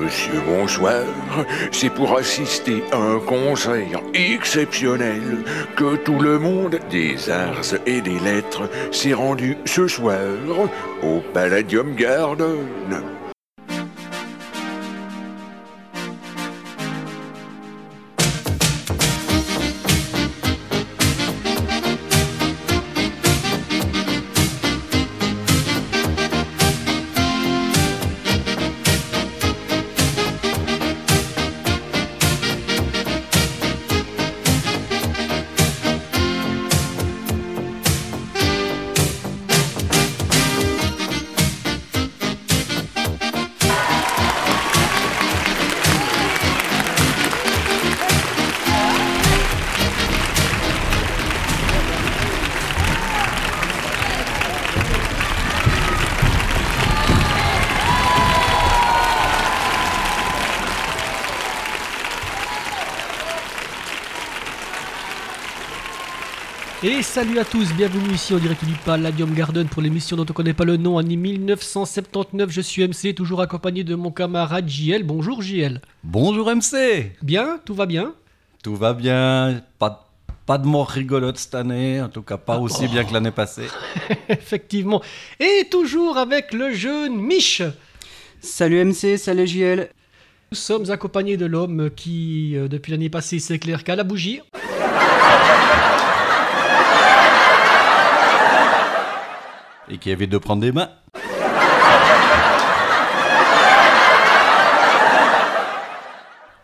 Monsieur, bonsoir. C'est pour assister à un concert exceptionnel que tout le monde des arts et des lettres s'est rendu ce soir au Palladium Garden. Salut à tous, bienvenue ici en direct du Palladium Garden pour l'émission dont on ne connaît pas le nom, année 1979. Je suis MC, toujours accompagné de mon camarade JL. Bonjour JL. Bonjour MC Bien, tout va bien? Tout va bien, pas, pas de mort rigolote cette année, en tout cas pas aussi bien que l'année passée. Effectivement. Et toujours avec le jeune Mich. Salut MC, salut JL. Nous sommes accompagnés de l'homme qui, euh, depuis l'année passée, s'éclaire qu'à la bougie. Et qui avait de prendre des mains.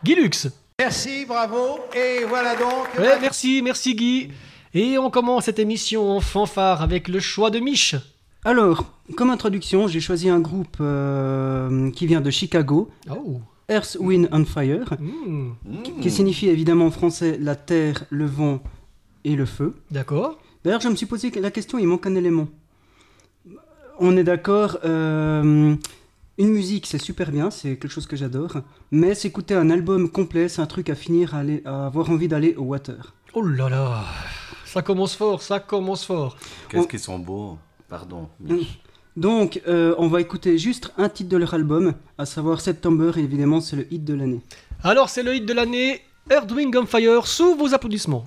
Guy Lux. Merci, bravo. Et voilà donc. Ouais, merci, merci Guy. Et on commence cette émission en fanfare avec le choix de Mich. Alors, comme introduction, j'ai choisi un groupe euh, qui vient de Chicago, Oh. Earth, Wind and Fire, Hmm, qui signifie évidemment en français la terre, le vent et le feu. D'accord. D'ailleurs, je me suis posé la question, il manque un élément. On est d'accord, euh, une musique c'est super bien, c'est quelque chose que j'adore, mais s'écouter un album complet, c'est un truc à finir, à, aller, à avoir envie d'aller au water. Oh là là. Ça commence fort, ça commence fort. Qu'est-ce On- qu'ils sont beaux. Pardon. Donc, euh, on va écouter juste un titre de leur album, à savoir September, et évidemment, c'est le hit de l'année. Alors, c'est le hit de l'année, Earth, Wind and Fire, sous vos applaudissements.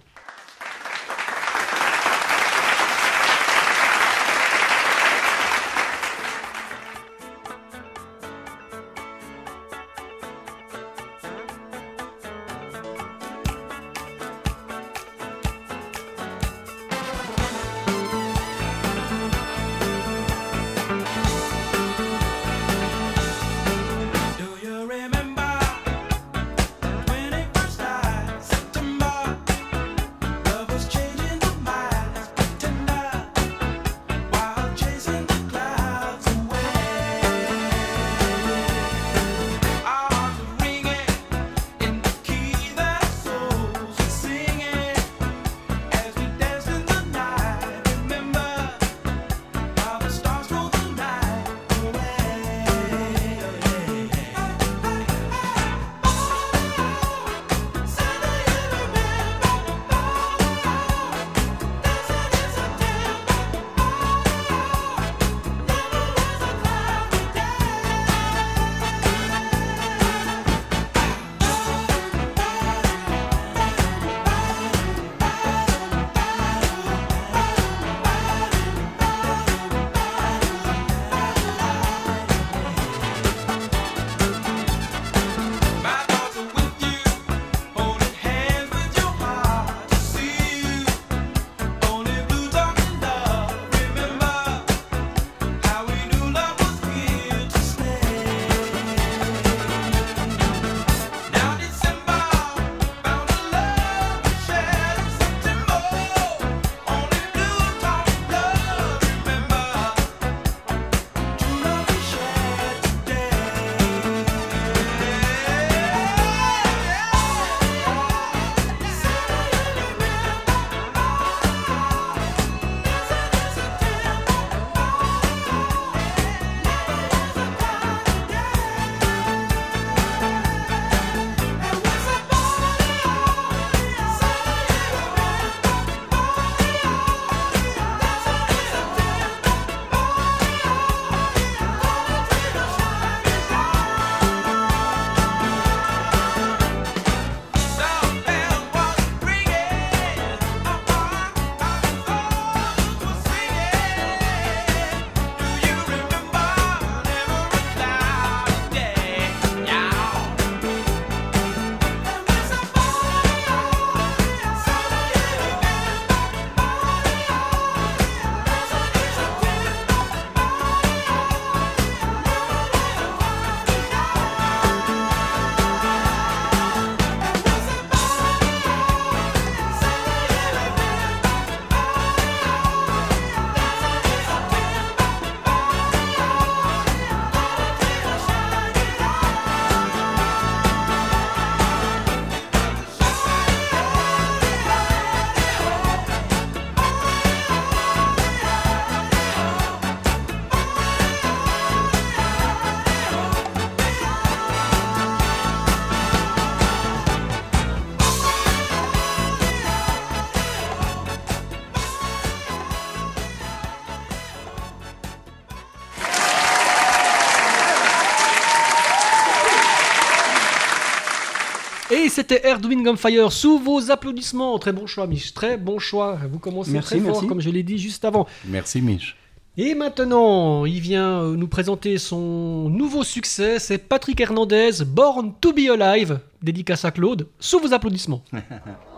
Et c'était Erdwing on Fire sous vos applaudissements. Très bon choix, Mich. Très bon choix. Vous commencez Merci, très fort, merci. comme je l'ai dit juste avant. Merci Mich. Et maintenant, il vient euh, nous présenter son nouveau succès. C'est Patrick Hernandez, Born to be Alive. Dédicace à Claude. Sous vos applaudissements.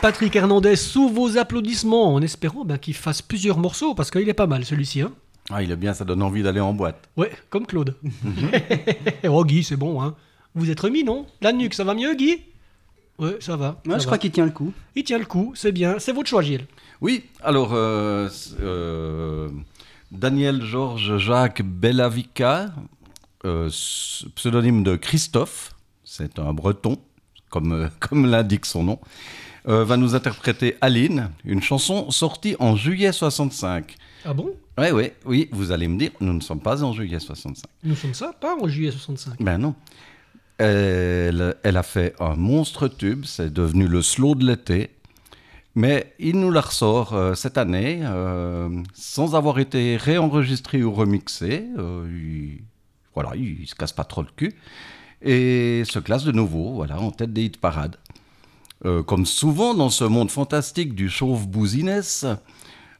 Patrick Hernandez sous vos applaudissements, en espérant ben, qu'il fasse plusieurs morceaux, parce qu'il est pas mal celui-ci. Hein Ah, il est bien, ça donne envie d'aller en boîte. ouais, comme Claude. oh Guy, c'est bon. Hein Vous êtes remis, non? La nuque, ça va mieux, Guy? Ouais, ça va. Moi, ça je va. crois qu'il tient le coup. Il tient le coup, c'est bien. C'est votre choix, Gilles. Oui, alors euh, euh, Daniel Georges Jacques Bellavica, euh, pseudonyme de Christophe, c'est un breton, comme, euh, comme l'indique son nom, euh, va nous interpréter Aline, une chanson sortie en juillet 65. Ah bon? Ouais, ouais, oui, vous allez me dire, nous ne sommes pas en juillet 65. Nous sommes ça, pas en juillet 65. Ben non. Elle, elle a fait un monstre tube, c'est devenu le slow de l'été. Mais il nous la ressort euh, cette année, euh, sans avoir été réenregistré ou remixé. Euh, il, voilà, il, se casse pas trop le cul. Et se classe de nouveau, voilà, en tête des hit parades. Euh, comme souvent dans ce monde fantastique du chauve bousiness,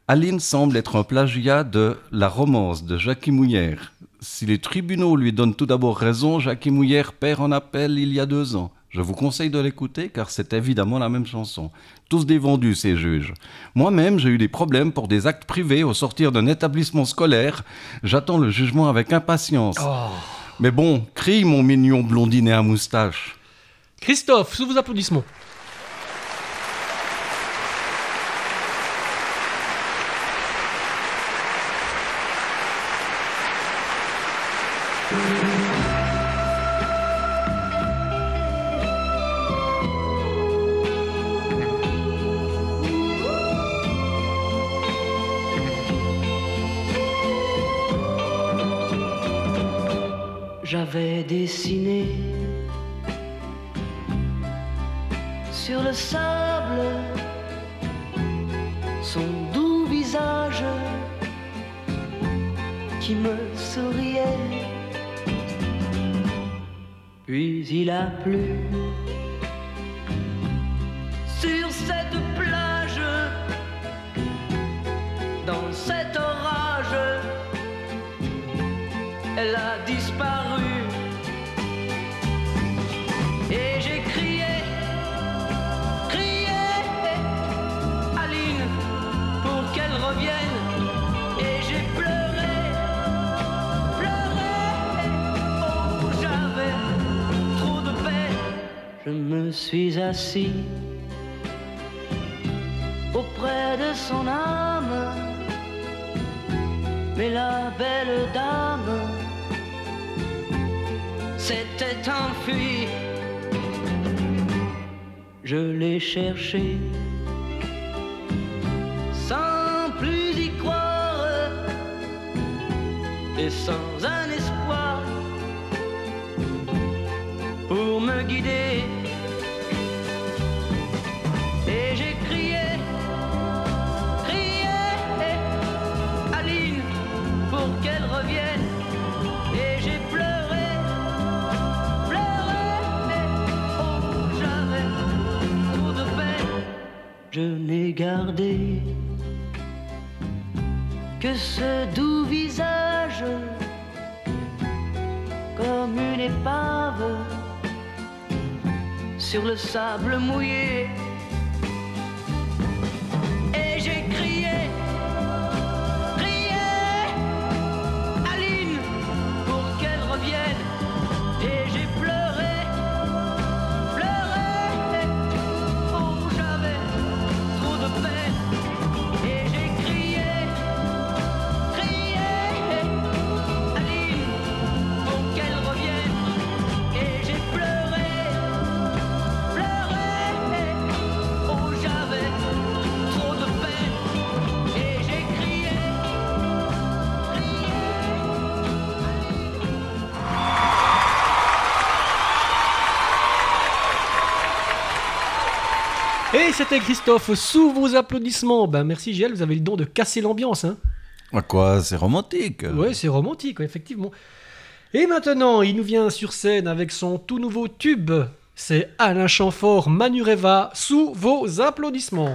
Aline semble être un plagiat de La romance de Jackie Mouillère. Si les tribunaux lui donnent tout d'abord raison, Jackie Mouillère perd en appel il y a deux ans. Je vous conseille de l'écouter car c'est évidemment la même chanson. Tous des vendus, ces juges. Moi-même, j'ai eu des problèmes pour des actes privés au sortir d'un établissement scolaire. J'attends le jugement avec impatience. Oh. Mais bon, crie mon mignon blondinet à moustache. Christophe, sous vos applaudissements. Suis assis auprès de son âme, mais la belle dame s'était enfuie. Je l'ai cherché sans plus y croire et sans Je n'ai gardé que ce doux visage comme une épave sur le sable mouillé. C'était Christophe, sous vos applaudissements. Ben merci Giel, vous avez le don de casser l'ambiance. Hein. À quoi C'est romantique. Ouais, c'est romantique, effectivement. Et maintenant, il nous vient sur scène avec son tout nouveau tube. C'est Alain Chamfort Manureva, sous vos applaudissements.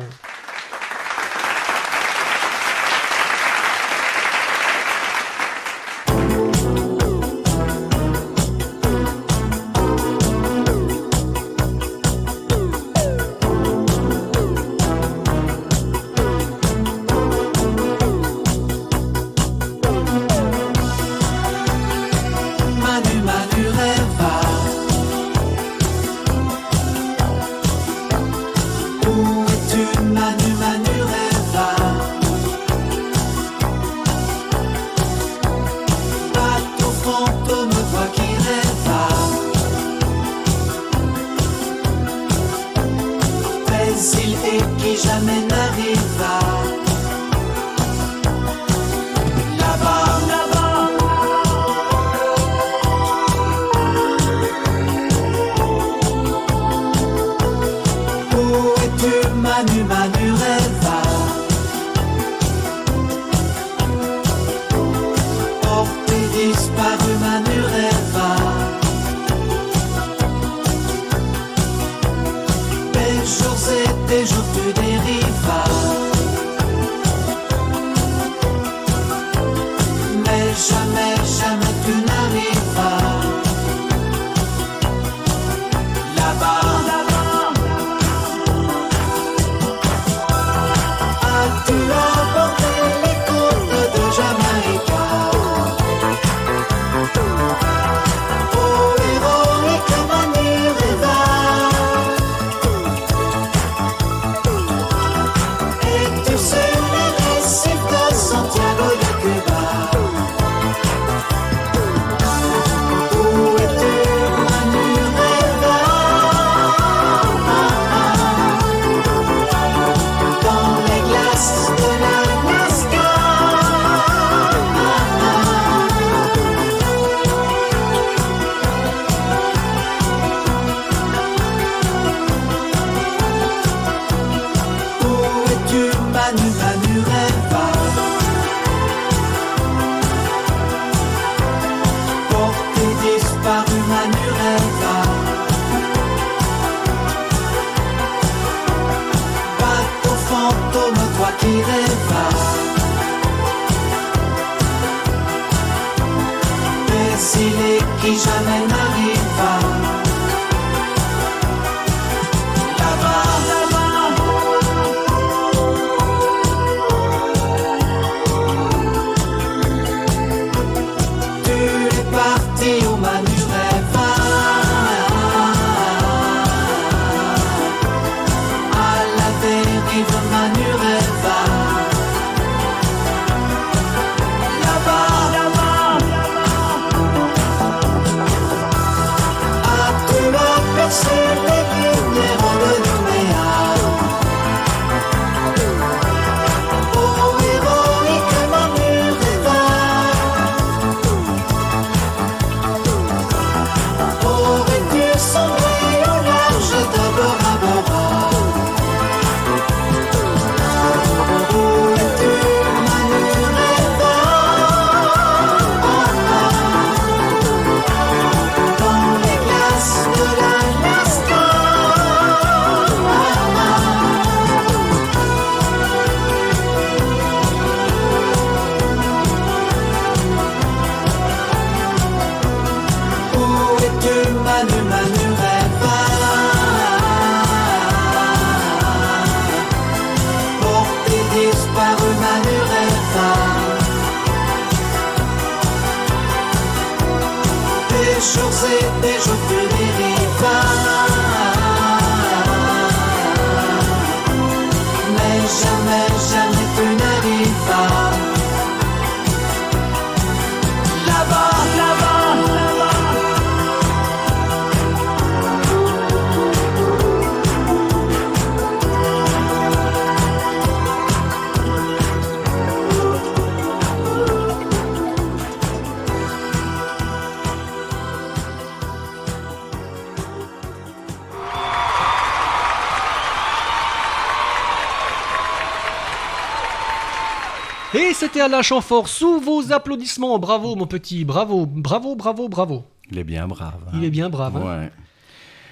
C'était Alain Chamfort sous vos applaudissements. Bravo, mon petit. Bravo, bravo, bravo, bravo. Il est bien brave. hein. Il est bien brave. hein. Ouais.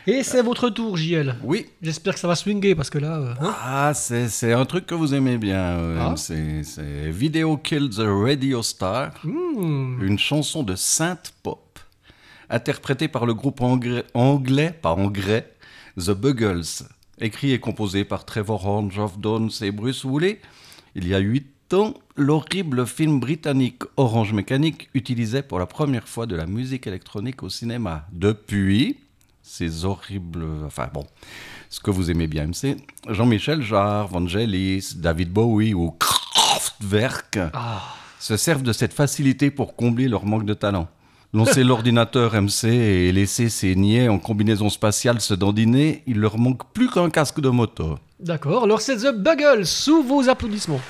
Et c'est votre tour, JL. Oui. J'espère que ça va swinguer parce que là. euh, hein Ah, c'est un truc que vous aimez bien. euh, Ah. C'est c'est Video Kill the Radio Star, Hmm. une chanson de synth pop interprétée par le groupe anglais, anglais pas anglais, The Buggles, écrit et composé par Trevor Horn, Geoff Downes et Bruce Woolley. Il y a huit l'horrible film britannique Orange Mécanique utilisait pour la première fois de la musique électronique au cinéma. Depuis, ces horribles... Enfin bon, ce que vous aimez bien, c'est Jean-Michel Jarre, Vangelis, David Bowie ou Kraftwerk se servent de cette facilité pour combler leur manque de talent. Lancer l'ordinateur MC et laisser ces niais en combinaison spatiale se dandiner, il leur manque plus qu'un casque de moto. D'accord, alors c'est The Buggles sous vos applaudissements.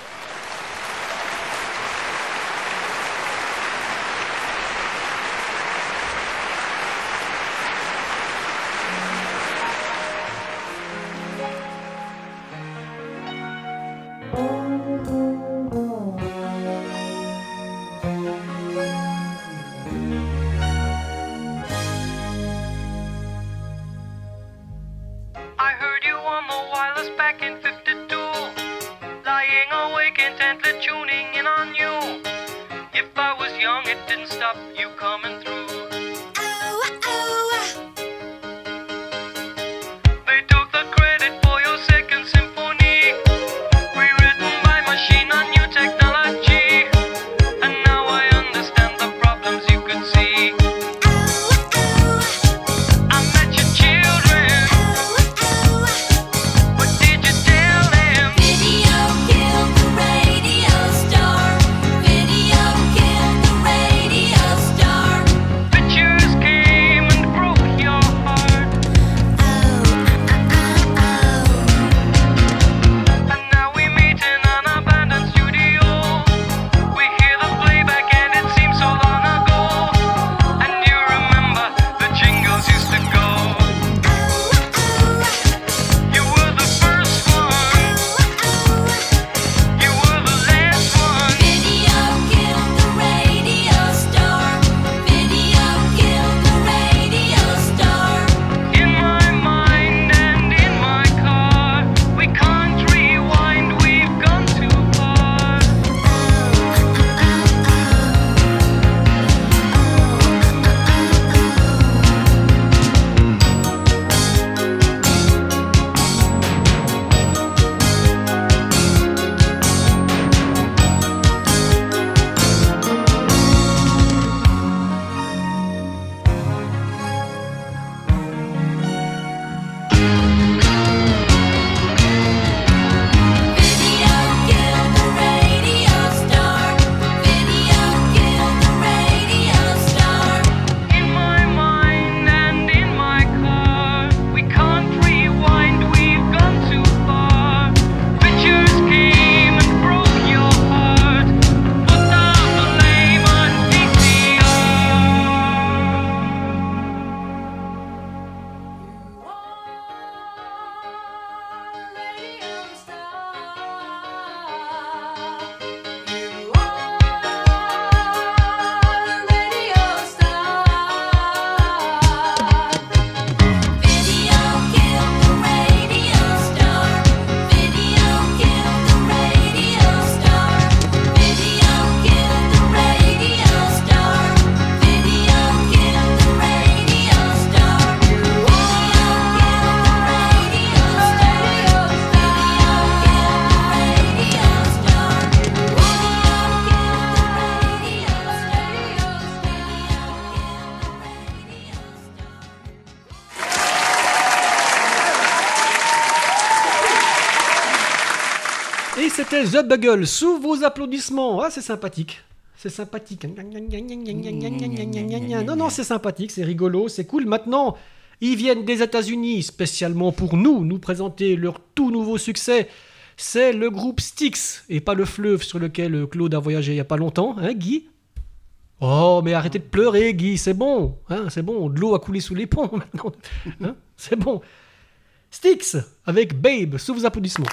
The Bugle, sous vos applaudissements. Ah, c'est sympathique. C'est sympathique. Non, non, c'est sympathique, c'est rigolo, c'est cool. Maintenant, ils viennent des États-Unis spécialement pour nous, nous présenter leur tout nouveau succès. C'est le groupe Styx, et pas le fleuve sur lequel Claude a voyagé il n'y a pas longtemps, hein, Guy? Oh, mais arrêtez de pleurer, Guy, c'est bon, hein, c'est bon, de l'eau a coulé sous les ponts maintenant, hein, c'est bon. Styx, avec Babe, sous vos applaudissements.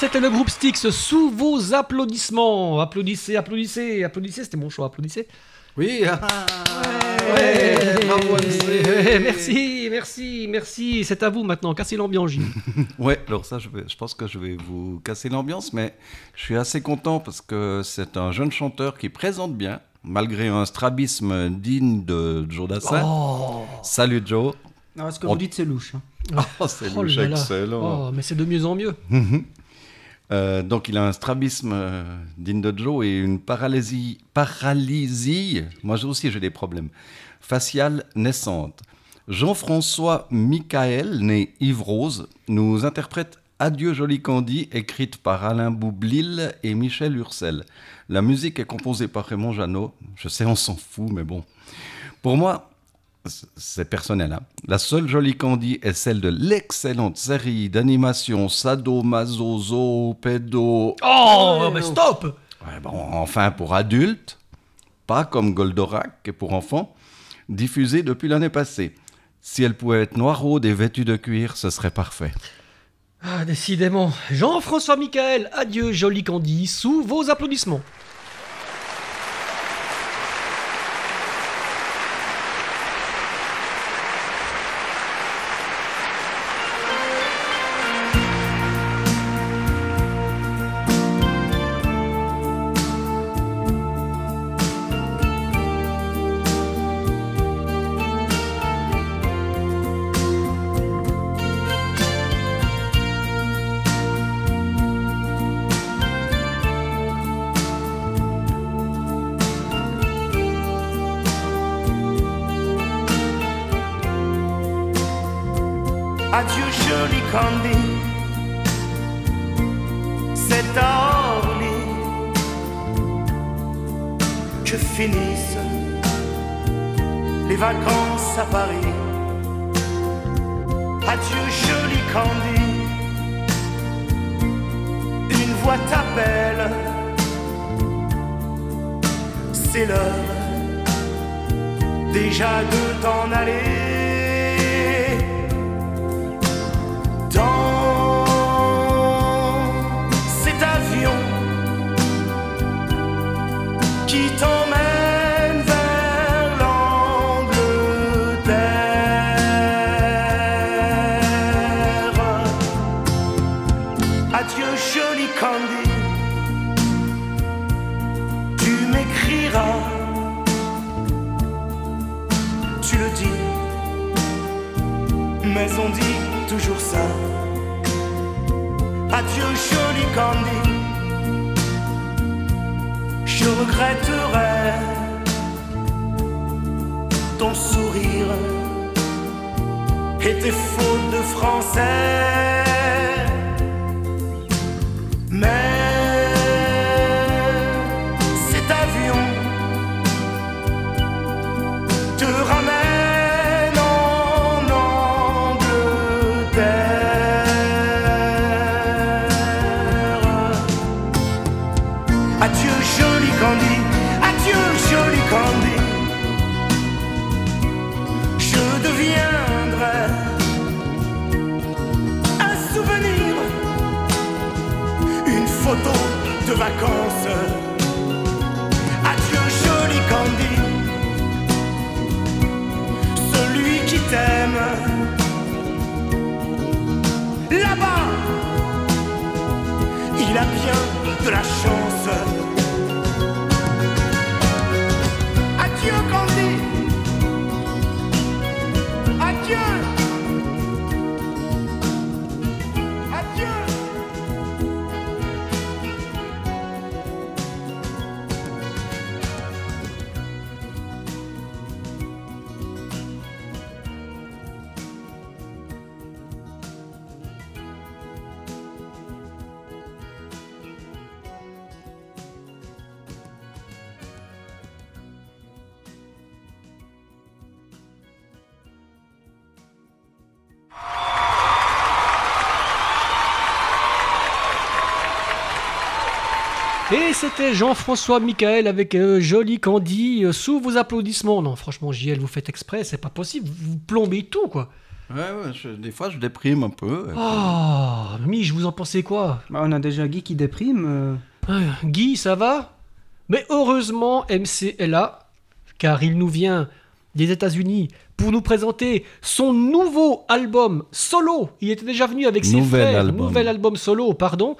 C'était le groupe Styx sous vos applaudissements. Applaudissez, applaudissez, applaudissez. C'était mon choix, applaudissez. Oui, ah, Ouais, bravo, MC. merci, merci, merci. C'est à vous maintenant. Cassez l'ambiance, Gilles. Ouais, alors ça, je, vais- je pense que je vais vous casser l'ambiance, mais je suis assez content parce que c'est un jeune chanteur qui présente bien, malgré un strabisme digne de Joe Dassin. Oh, Salut Joe. Non, ce que On- vous dites, c'est louche. hein. Oh, c'est oh louche, là là. excellent. Oh, mais c'est de mieux en mieux. Euh, donc il a un strabisme euh, et une paralysie, paralysie, moi aussi j'ai des problèmes, faciale naissante. Jean-François Michael, né Yves Rose, nous interprète Adieu Joli Candy, écrite par Alain Boublil et Michel Ursel. La musique est composée par Raymond Jeannot. Je sais, on s'en fout, mais bon. Pour moi, c'est personnel. hein. La seule jolie Candy est celle de l'excellente série d'animation Sado Maso Zo Pedo. Oh, mais stop Ouais, bon, enfin pour adultes, pas comme Goldorak et pour enfants, diffusée depuis l'année passée. Si elle pouvait être noiraude et vêtue de cuir, ce serait parfait. Ah, décidément. Jean-François Michael, adieu, joli Candy, sous vos applaudissements. À Paris. Adieu joli Candy, une voix t'appelle, c'est l'heure déjà de t'en aller. Toujours ça. Adieu, joli Candy. Je regretterai ton sourire et tes fautes de français. C'était Jean-François Michael avec euh, Joli Candy euh, sous vos applaudissements. Non, franchement, JL, vous faites exprès, c'est pas possible. Vous plombez tout, quoi. Ouais, ouais, je- des fois, je déprime un peu. Oh, Mich, vous en pensez quoi? Bah, on a déjà Guy qui déprime. euh. Ah, Guy, ça va? Mais heureusement, MC est là, car il nous vient des États-Unis pour nous présenter son nouveau album solo. Il était déjà venu avec ses Nouvel frères. album. Nouvel album solo, pardon.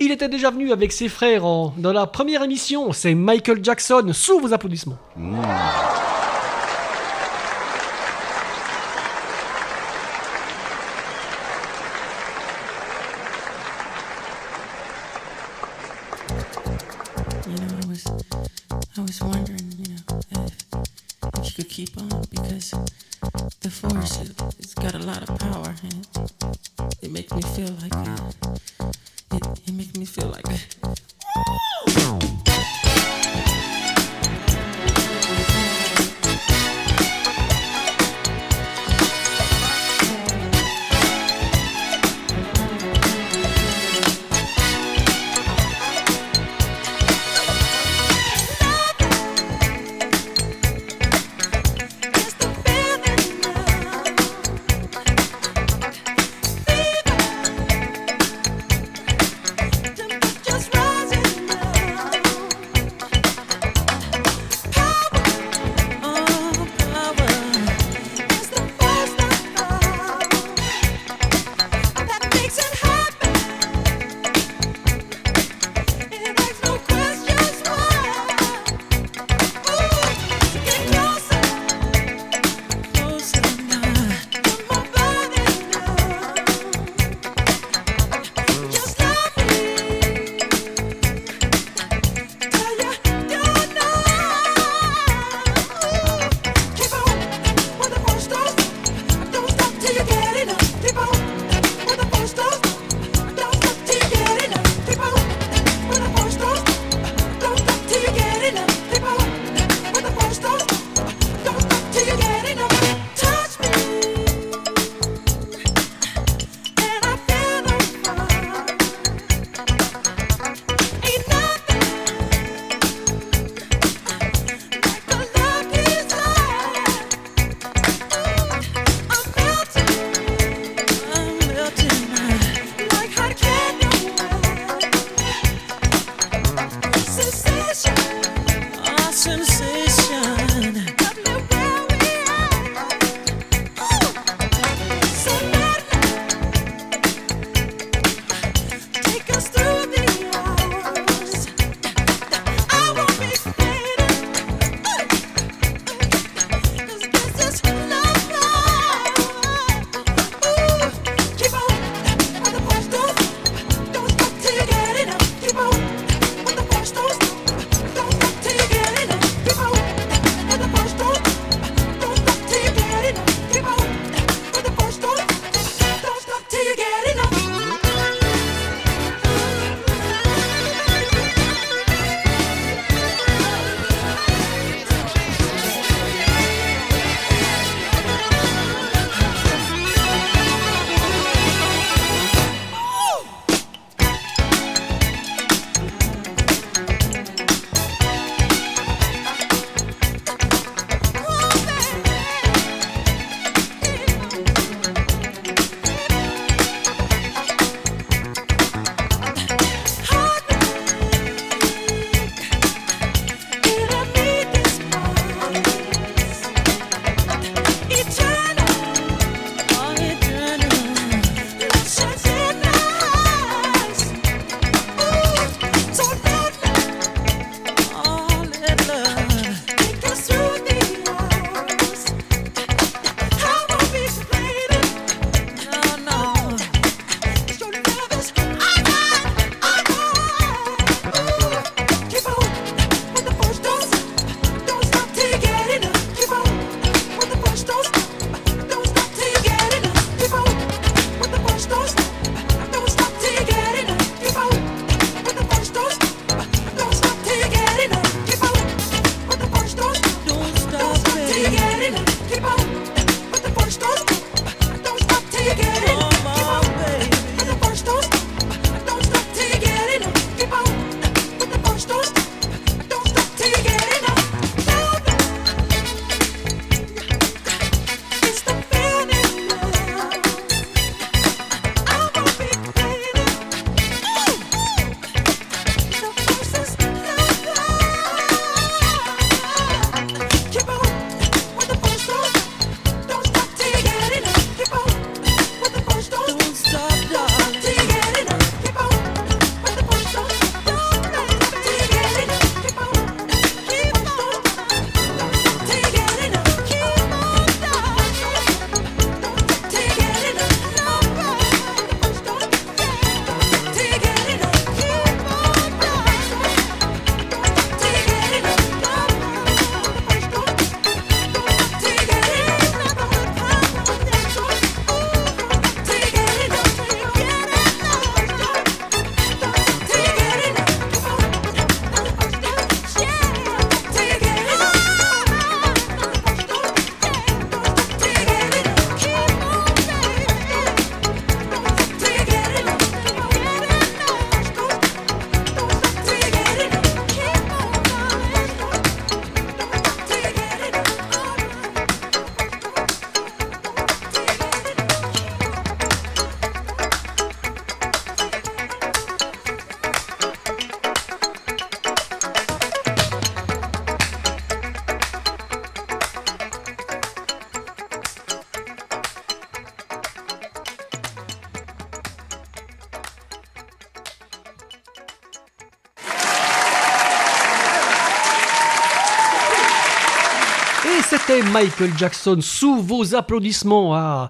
Il était déjà venu avec ses frères dans la première émission. C'est Michael Jackson, sous vos applaudissements. Wondering, could keep on because the force, it, it's got a lot of power and it, it makes me feel like, uh, it, it makes me feel like. Michael Jackson sous vos applaudissements. Ah,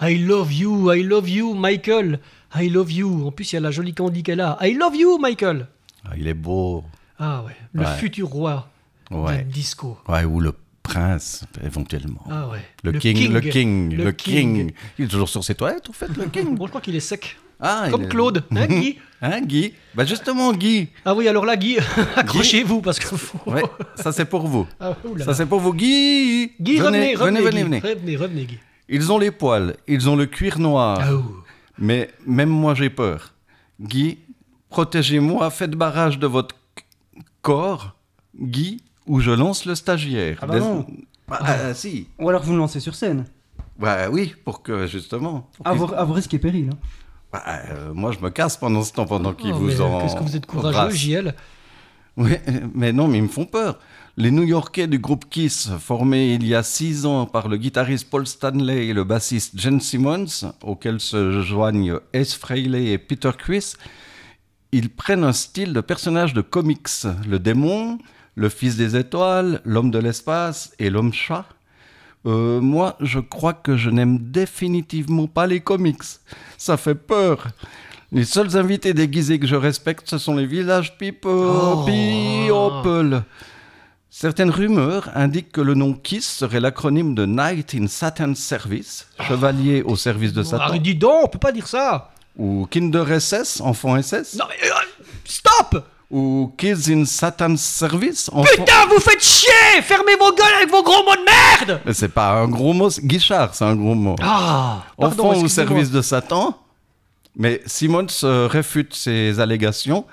I love you, I love you, Michael. I love you. En plus, il y a la jolie Candy qu'elle a. I love you, Michael. Ah, il est beau. Ah ouais, le Ouais. futur roi Ouais. du disco. Ouais, ou le prince, éventuellement. Ah ouais. Le, Le king, king. le king, Le king. king. Il est toujours sur ses toilettes, en fait, le king. Bon, je crois qu'il est sec. Ah, Comme est- Claude, hein, Hein, Guy? Bah justement, Guy. Ah oui, alors là, Guy, accrochez-vous parce que. Ouais, ça c'est pour vous. Ah. Ça c'est pour vous, Guy. Guy, revenez, venez, revenez, venez, Guy. venez, venez. revenez, revenez, Guy. Ils ont les poils, ils ont le cuir noir. Ah. Mais même moi j'ai peur. Guy, protégez-moi, faites barrage de votre corps, Guy, ou je lance le stagiaire. Ah bah Des- non. Ah, ah, si. Ou alors vous me lancez sur scène. Bah oui, pour que justement. pour À qu'il- vos, à vos risques et périls. hein. Bah, euh, moi je me casse pendant ce temps, pendant qu'ils Oh, vous mais en. Qu'est-ce que vous êtes courageux. JL Oui, mais non, mais ils me font peur. Les New-Yorkais du groupe Kiss, formés il y a six ans par le guitariste Paul Stanley et le bassiste Jen Simmons, auxquels se joignent Ace Frehley et Peter Criss, ils prennent un style de personnage de comics. Le démon, le fils des étoiles, l'homme de l'espace et l'homme chat. Euh, moi, je crois que je n'aime définitivement pas les comics. Ça fait peur. Les seuls invités déguisés que je respecte, ce sont les village people. Oh. people. Certaines rumeurs indiquent que le nom Kiss serait l'acronyme de Knight in Satan's Service, chevalier au service de Satan, Ah, dis donc, on peut pas dire ça ou Kinder SS, enfant SS, Non mais... euh, stop ou Kids in Satan's Service. Putain, vous faites chier Fermez vos gueules avec vos gros mots de merde Mais c'est pas un gros mot, Guichard, c'est un gros mot. Ah pardon, enfant au service de Satan. Mais Simmons euh, réfute ces allégations.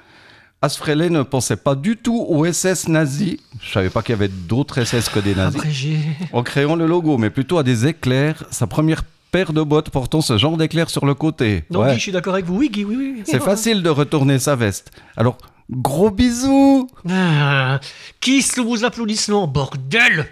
Asfreley ne pensait pas du tout aux SS nazis. Je savais pas qu'il y avait d'autres SS que des nazis. Abrégé. En créant le logo, mais plutôt à des éclairs. Sa première paire de bottes portant ce genre d'éclairs sur le côté. Non, Ouais. Guy, je suis d'accord avec vous. Oui, Guy, oui, oui. C'est facile de retourner sa veste. Alors, gros bisous. Ah, sous vos applaudissements, bordel?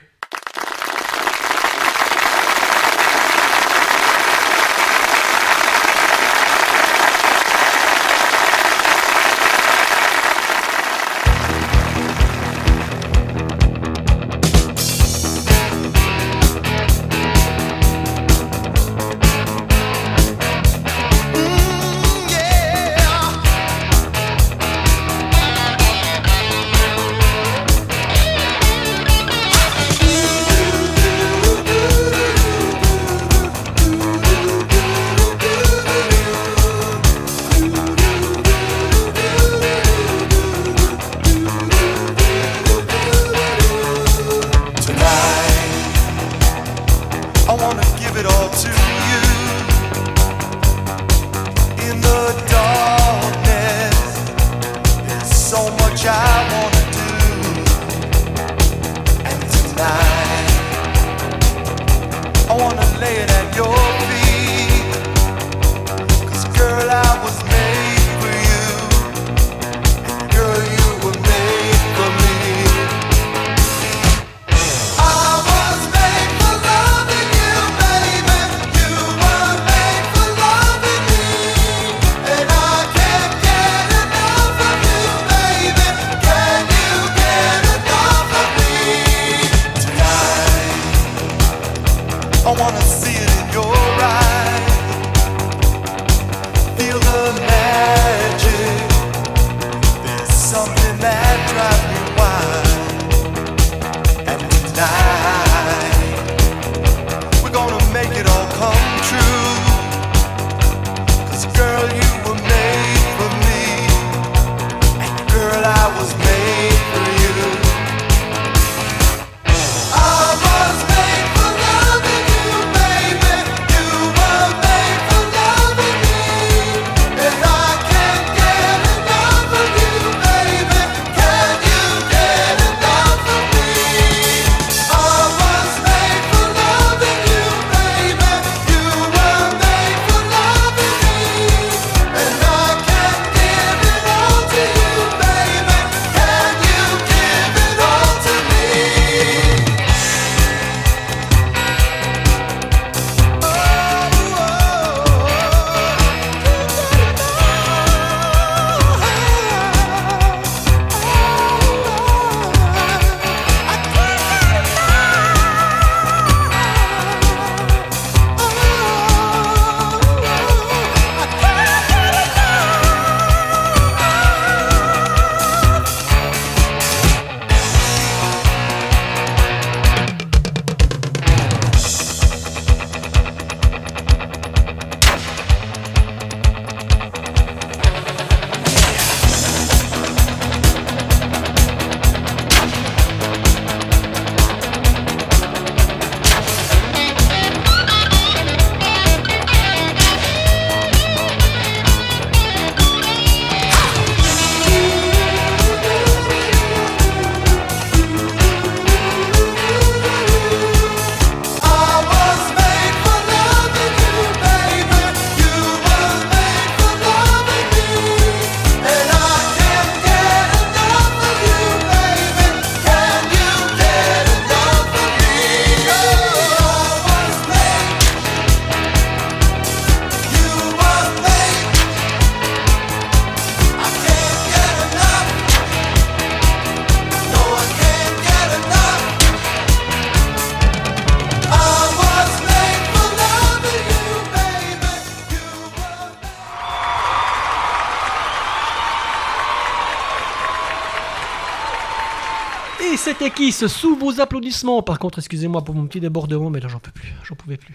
Kiss sous vos applaudissements. Par contre, excusez-moi pour mon petit débordement, mais là j'en peux plus, j'en pouvais plus.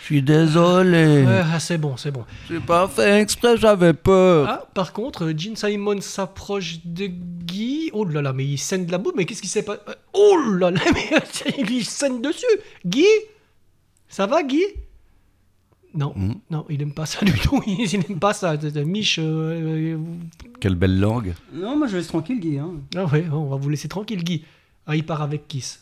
Je suis désolé. Ouais, ah, c'est bon, c'est bon. J'ai pas fait exprès, j'avais peur. Ah, par contre, euh, Gene Simon s'approche de Guy. Oh là là, mais il scène de la boue, mais qu'est-ce qui s'est passé Oh là là, mais il scène dessus. Guy? Ça va, Guy? Non, Hmm. non, il aime pas ça du tout. Il aime pas ça. Mich, euh, euh, Quelle belle langue. Non, moi je laisse tranquille, Guy. Hein. Ah ouais, on va vous laisser tranquille, Guy. Ah, il part avec Kiss.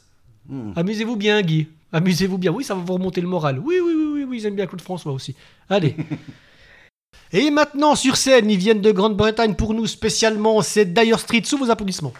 Hmm. Amusez-vous bien, Guy. Amusez-vous bien. Oui, ça va vous remonter le moral. Oui, oui, oui, oui, oui, ils aiment bien Claude François aussi. Allez. Et maintenant, sur scène, ils viennent de Grande-Bretagne pour nous spécialement. C'est Dire Street, sous vos applaudissements.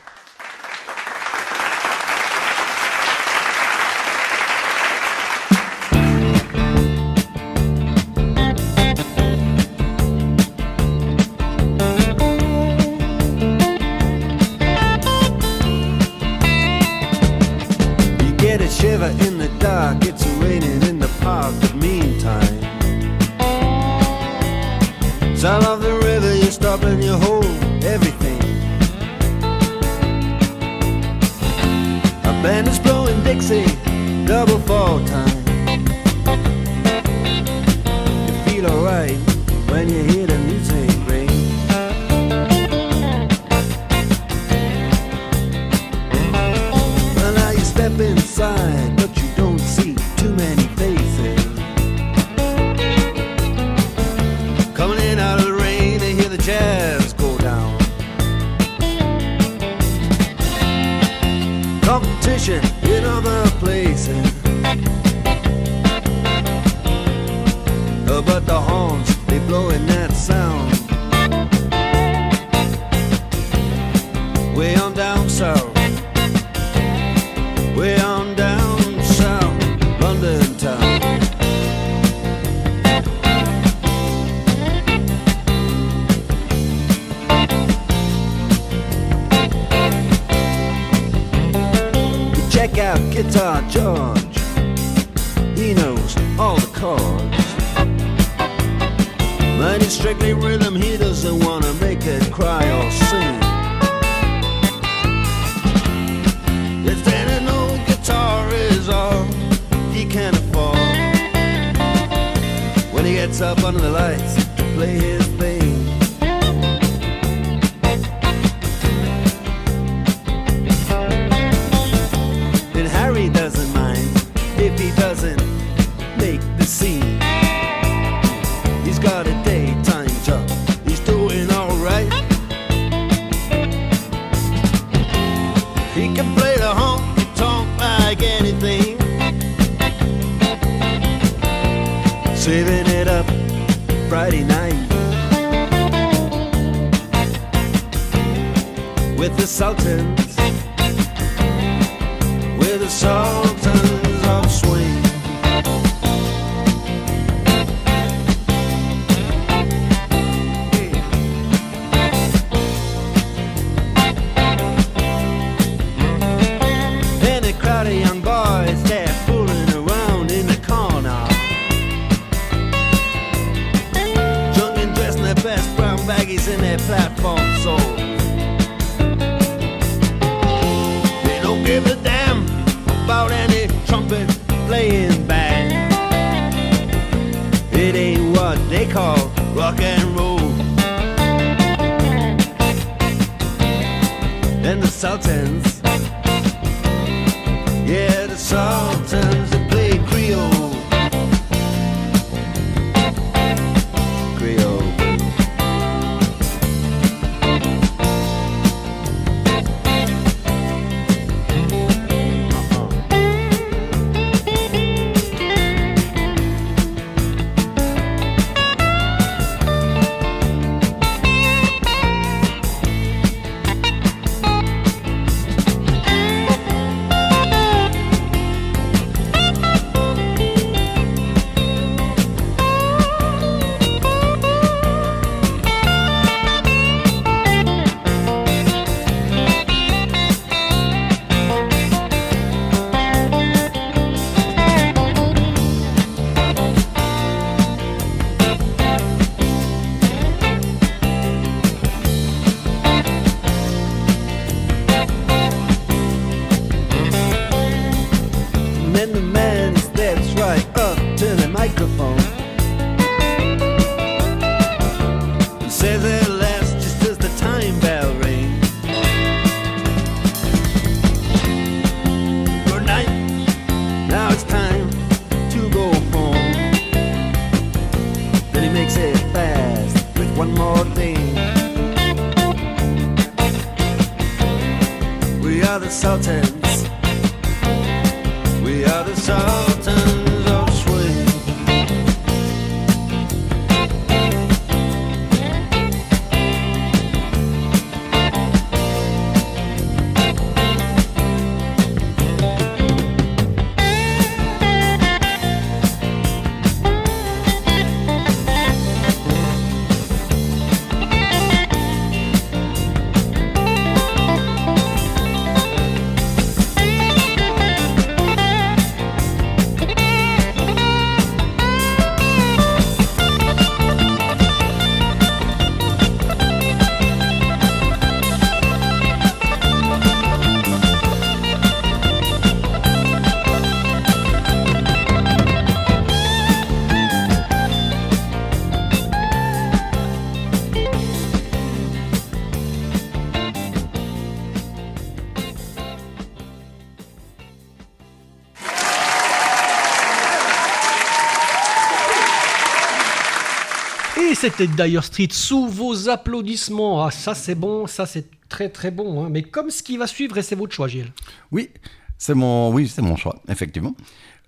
C'était Dire Street sous vos applaudissements. Ah, ça c'est bon, ça c'est très très bon. hein. Mais comme ce qui va suivre, et c'est votre choix, Gilles. Oui, c'est mon, oui, c'est mon choix, effectivement.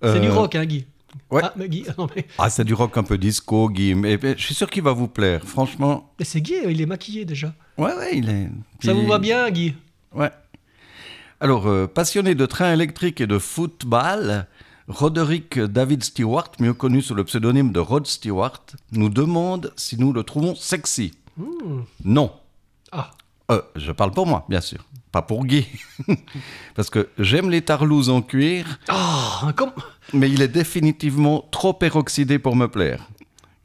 C'est Euh, du rock, hein, Guy ouais. Ah, mais Guy, non, mais, Ah, c'est du rock un peu disco, Guy. Mais, mais je suis sûr qu'il va vous plaire. Franchement, mais c'est Guy, il est maquillé déjà. ouais, ouais, il est. Ça vous va bien, Guy? Ouais. Alors, euh, passionné de trains électriques et de football, Roderick David Stewart, mieux connu sous le pseudonyme de Rod Stewart, nous demande si nous le trouvons sexy. Hmm. Non. Ah. Euh, je parle pour moi, bien sûr. Pas pour Guy. Parce que j'aime les tarlouses en cuir, Ah, mais il est définitivement trop peroxydé pour me plaire.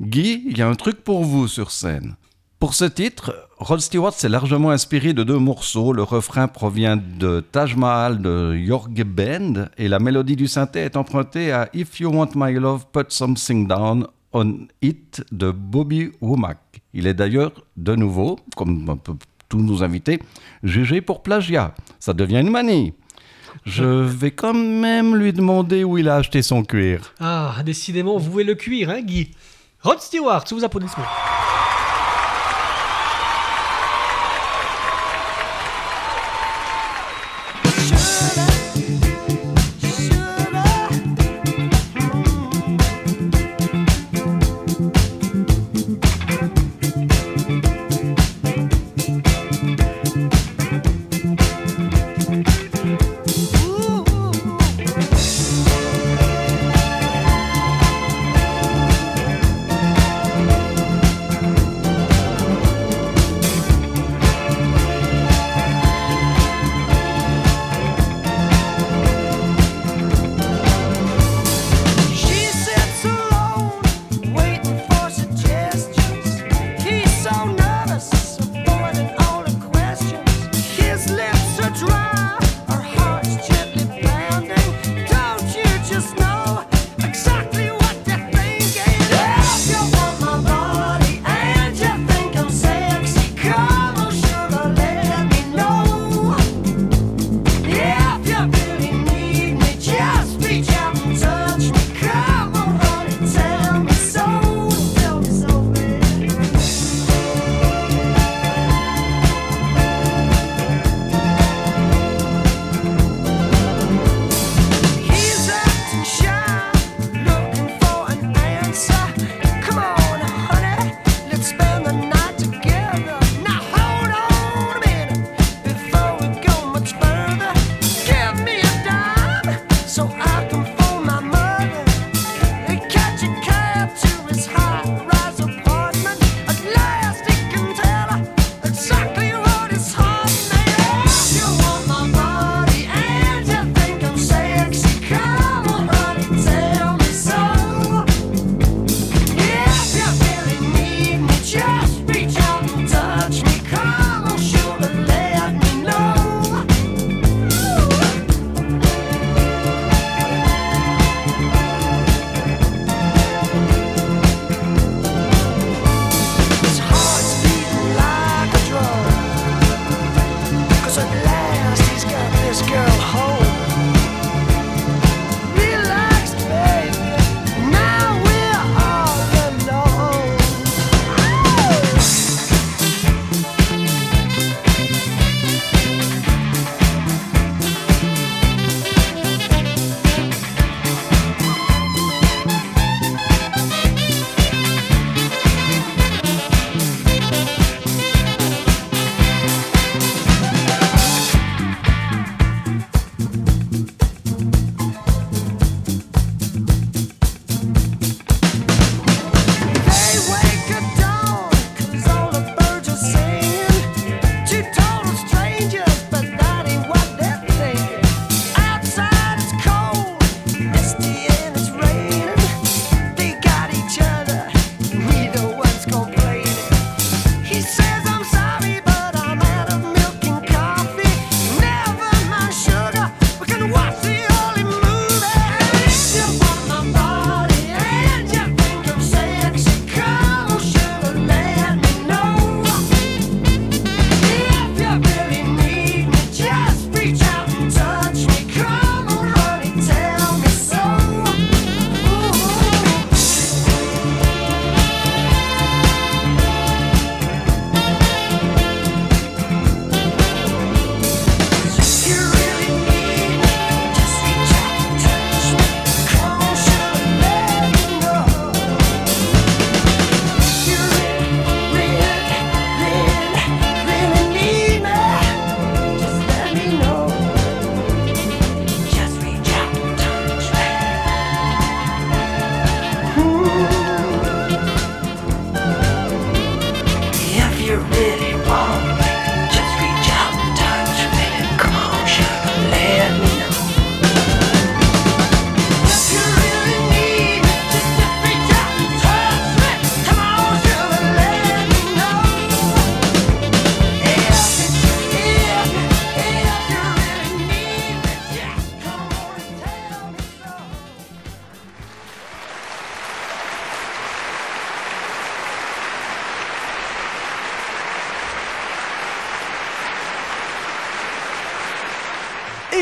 Guy, il y a un truc pour vous sur scène. Pour ce titre, Rod Stewart s'est largement inspiré de deux morceaux. Le refrain provient de Taj Mahal de Jorge Band et la mélodie du synthé est empruntée à If You Want My Love, Put Something Down on It de Bobby Womack. Il est d'ailleurs de nouveau, comme tous nos invités, jugé pour plagiat. Ça devient une manie. Je vais quand même lui demander où il a acheté son cuir. Ah, décidément, vous et le cuir, hein, Guy? Rod Stewart, sous vos applaudissements. ま。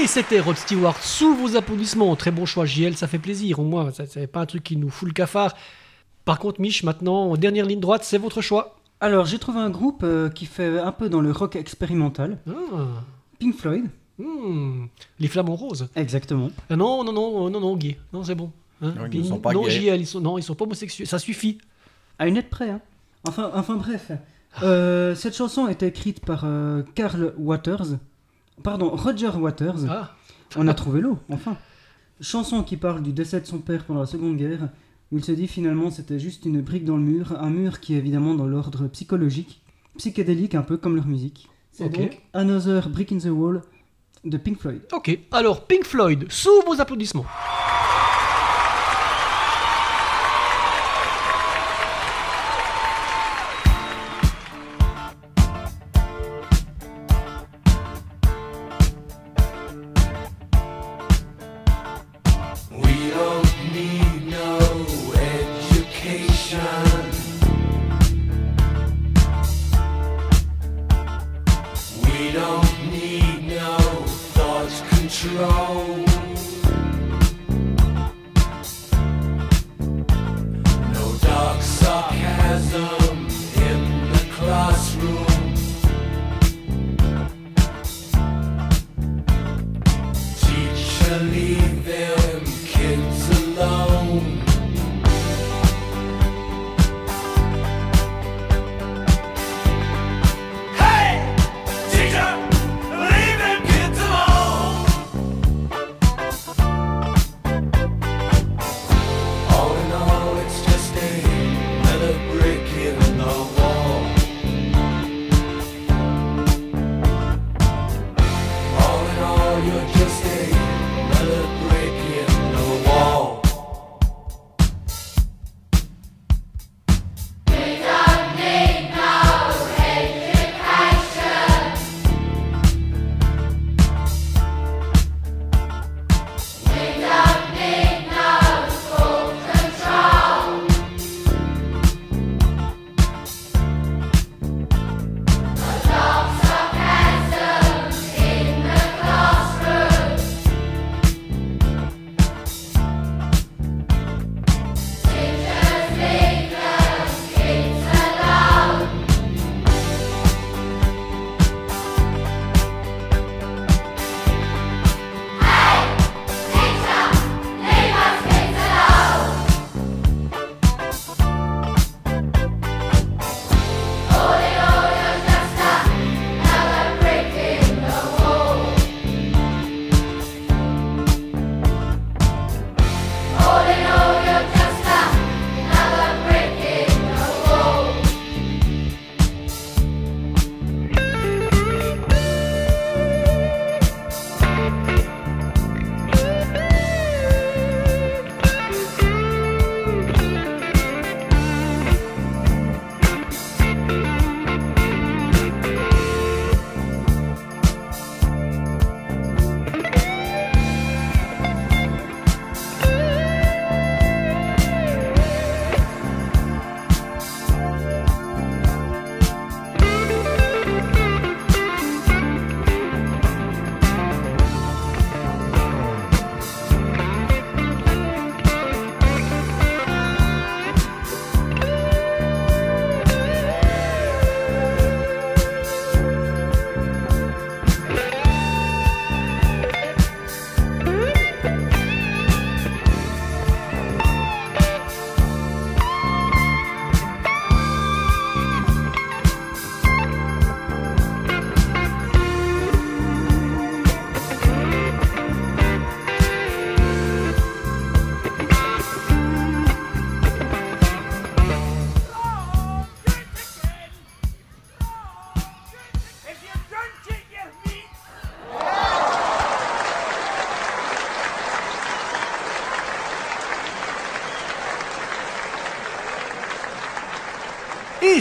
C'était Rod Stewart sous vos applaudissements. Très bon choix, JL, ça fait plaisir. Au moins, c'est pas un truc qui nous fout le cafard. Par contre, Mich, maintenant, en dernière ligne droite, c'est votre choix. Alors, j'ai trouvé un groupe euh, qui fait un peu dans le rock expérimental. Ah. Pink Floyd. Hmm, Les flamants roses. Exactement. Ah non, non, non, non, non, Guy. Non, c'est bon. Hein, Non, ils ne sont pas non, gays. JL, ils sont, non, ils sont pas homosexuels. Ça suffit. À une lettre près, hein. Enfin, enfin bref. Euh, cette chanson a été écrite par euh, Carl Waters. Pardon, Roger Waters. Ah. On a trouvé l'eau, enfin. Chanson qui parle du décès de son père pendant la Seconde Guerre, où il se dit finalement c'était juste une brique dans le mur, un mur qui est évidemment dans l'ordre psychologique, psychédélique un peu comme leur musique. C'est donc Another Brick in the Wall de Pink Floyd. Ok, alors Pink Floyd, sous vos applaudissements.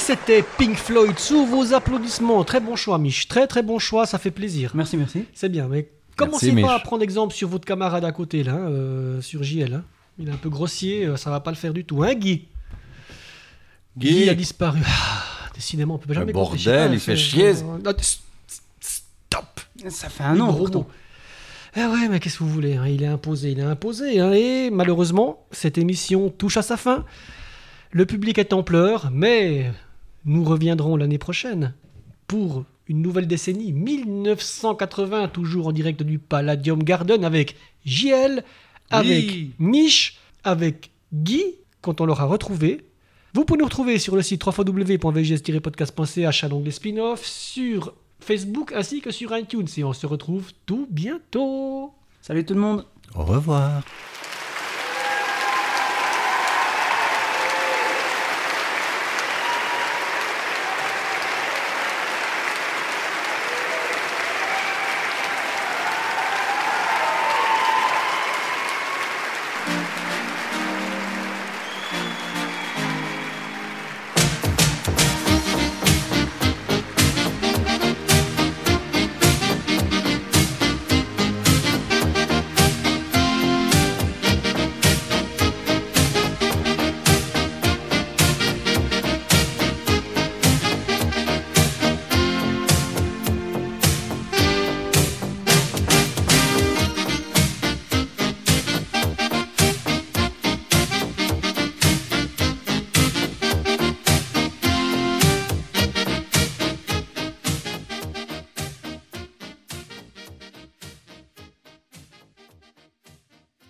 C'était Pink Floyd sous vos applaudissements. Très bon choix, Mich. Très très bon choix, ça fait plaisir. Merci, merci. C'est bien, mais commencez Merci, pas Mich. à prendre exemple sur votre camarade à côté, là, euh, sur JL. hein. Il est un peu grossier, euh, ça va pas le faire du tout. Hein, Guy? Guy a disparu. Ah, décidément, on peut jamais Le bordel, il fait Ah, chier. Stop Ça fait un an Gros. Eh ouais, mais qu'est-ce que vous voulez hein, Il est imposé, il est imposé. hein, et malheureusement, cette émission touche à sa fin. Le public est en pleurs, mais nous reviendrons l'année prochaine pour une nouvelle décennie, 1980, toujours en direct du Palladium Garden avec JL, avec Oui. Mich, avec Guy, quand on l'aura retrouvé. Vous pouvez nous retrouver sur le site www.vgs-podcast.ch à l'onglet spin-off, sur Facebook ainsi que sur iTunes. Et on se retrouve tout bientôt. Salut tout le monde Au revoir.